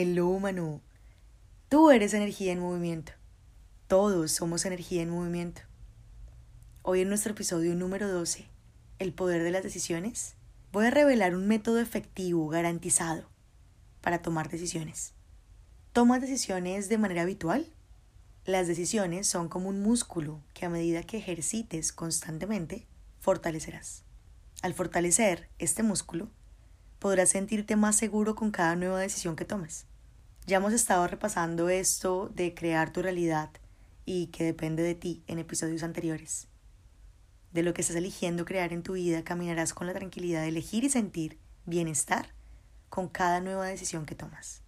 Melómano, tú eres energía en movimiento. Todos somos energía en movimiento. Hoy en nuestro episodio número 12, El poder de las decisiones, voy a revelar un método efectivo, garantizado, para tomar decisiones. ¿Tomas decisiones de manera habitual? Las decisiones son como un músculo que a medida que ejercites constantemente, fortalecerás. Al fortalecer este músculo, podrás sentirte más seguro con cada nueva decisión que tomes. Ya hemos estado repasando esto de crear tu realidad y que depende de ti en episodios anteriores. De lo que estás eligiendo crear en tu vida, caminarás con la tranquilidad de elegir y sentir bienestar con cada nueva decisión que tomas.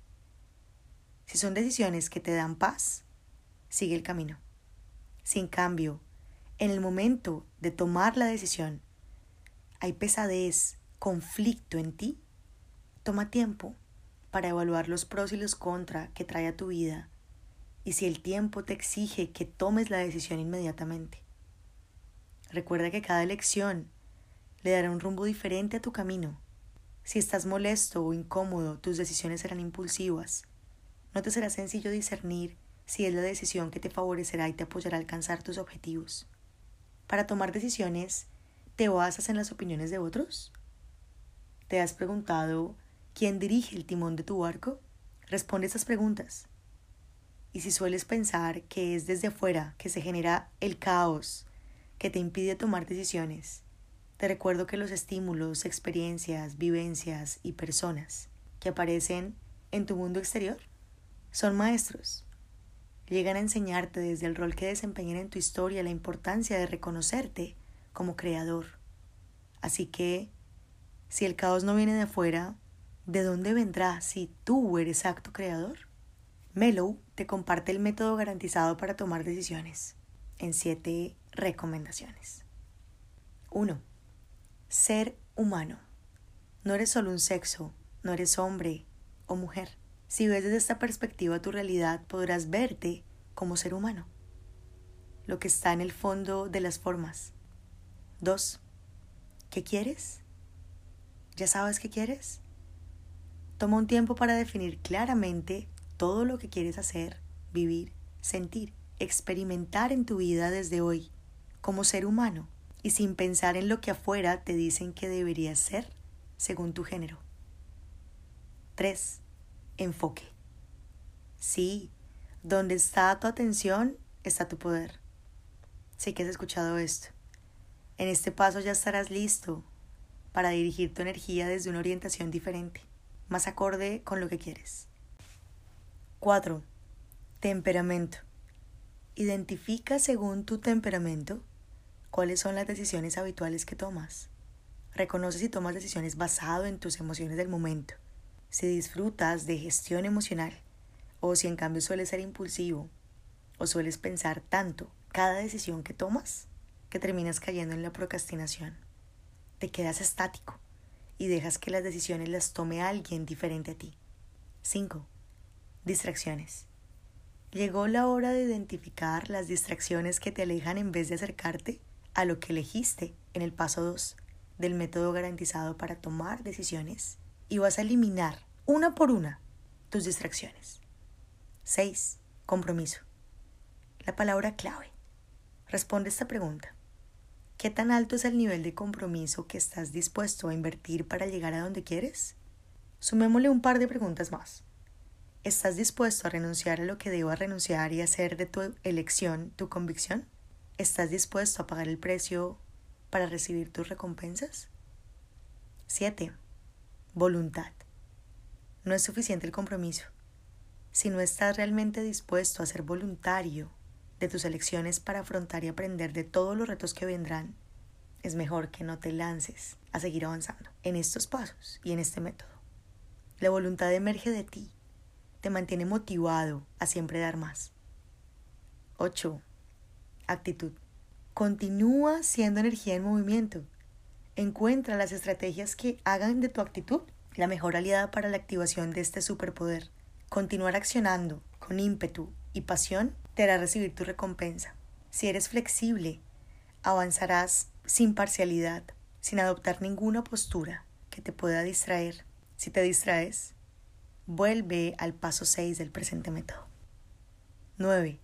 Si son decisiones que te dan paz, sigue el camino. Si en cambio, en el momento de tomar la decisión, hay pesadez, conflicto en ti, toma tiempo para evaluar los pros y los contra que trae a tu vida y si el tiempo te exige que tomes la decisión inmediatamente. Recuerda que cada elección le dará un rumbo diferente a tu camino. Si estás molesto o incómodo, tus decisiones serán impulsivas. No te será sencillo discernir si es la decisión que te favorecerá y te apoyará a alcanzar tus objetivos. Para tomar decisiones, ¿te basas en las opiniones de otros? ¿Te has preguntado quién dirige el timón de tu barco? Responde estas preguntas. Y si sueles pensar que es desde afuera que se genera el caos que te impide tomar decisiones, te recuerdo que los estímulos, experiencias, vivencias y personas que aparecen en tu mundo exterior son maestros. Llegan a enseñarte desde el rol que desempeñan en tu historia la importancia de reconocerte como creador. Así que, si el caos no viene de afuera, ¿de dónde vendrá si tú eres acto creador? Mellow te comparte el método garantizado para tomar decisiones en siete recomendaciones. 1. Ser humano. No eres solo un sexo, no eres hombre o mujer. Si ves desde esta perspectiva tu realidad, podrás verte como ser humano, lo que está en el fondo de las formas. 2. ¿Qué quieres? ¿Ya sabes qué quieres? Toma un tiempo para definir claramente todo lo que quieres hacer, vivir, sentir, experimentar en tu vida desde hoy, como ser humano, y sin pensar en lo que afuera te dicen que deberías ser según tu género. 3. Enfoque. Sí, donde está tu atención está tu poder. Sé que has escuchado esto. En este paso ya estarás listo para dirigir tu energía desde una orientación diferente, más acorde con lo que quieres. 4. Temperamento. Identifica según tu temperamento cuáles son las decisiones habituales que tomas. Reconoce si tomas decisiones basado en tus emociones del momento, si disfrutas de gestión emocional o si en cambio sueles ser impulsivo o sueles pensar tanto cada decisión que tomas que terminas cayendo en la procrastinación. Te quedas estático y dejas que las decisiones las tome alguien diferente a ti. 5. Distracciones. Llegó la hora de identificar las distracciones que te alejan en vez de acercarte a lo que elegiste en el paso 2 del método garantizado para tomar decisiones y vas a eliminar una por una tus distracciones. 6. Compromiso. La palabra clave. Responde esta pregunta. ¿Qué tan alto es el nivel de compromiso que estás dispuesto a invertir para llegar a donde quieres? Sumémosle un par de preguntas más. ¿Estás dispuesto a renunciar a lo que debas renunciar y hacer de tu elección tu convicción? ¿Estás dispuesto a pagar el precio para recibir tus recompensas? 7. Voluntad. No es suficiente el compromiso. Si no estás realmente dispuesto a ser voluntario de tus elecciones para afrontar y aprender de todos los retos que vendrán, es mejor que no te lances a seguir avanzando en estos pasos y en este método. La voluntad emerge de ti te mantiene motivado a siempre dar más. 8. Actitud. Continúa siendo energía en movimiento. Encuentra las estrategias que hagan de tu actitud la mejor aliada para la activación de este superpoder. Continuar accionando con ímpetu y pasión te hará recibir tu recompensa. Si eres flexible, avanzarás sin parcialidad, sin adoptar ninguna postura que te pueda distraer. Si te distraes, Vuelve al paso 6 del presente método. 9.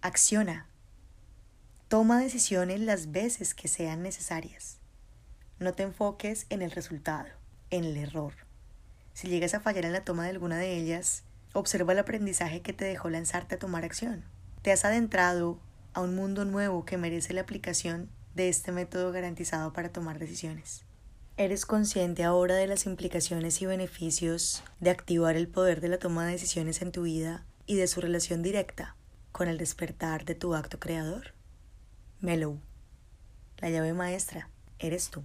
Acciona. Toma decisiones las veces que sean necesarias. No te enfoques en el resultado, en el error. Si llegas a fallar en la toma de alguna de ellas, observa el aprendizaje que te dejó lanzarte a tomar acción. Te has adentrado a un mundo nuevo que merece la aplicación de este método garantizado para tomar decisiones. ¿Eres consciente ahora de las implicaciones y beneficios de activar el poder de la toma de decisiones en tu vida y de su relación directa con el despertar de tu acto creador? Mellow. La llave maestra eres tú.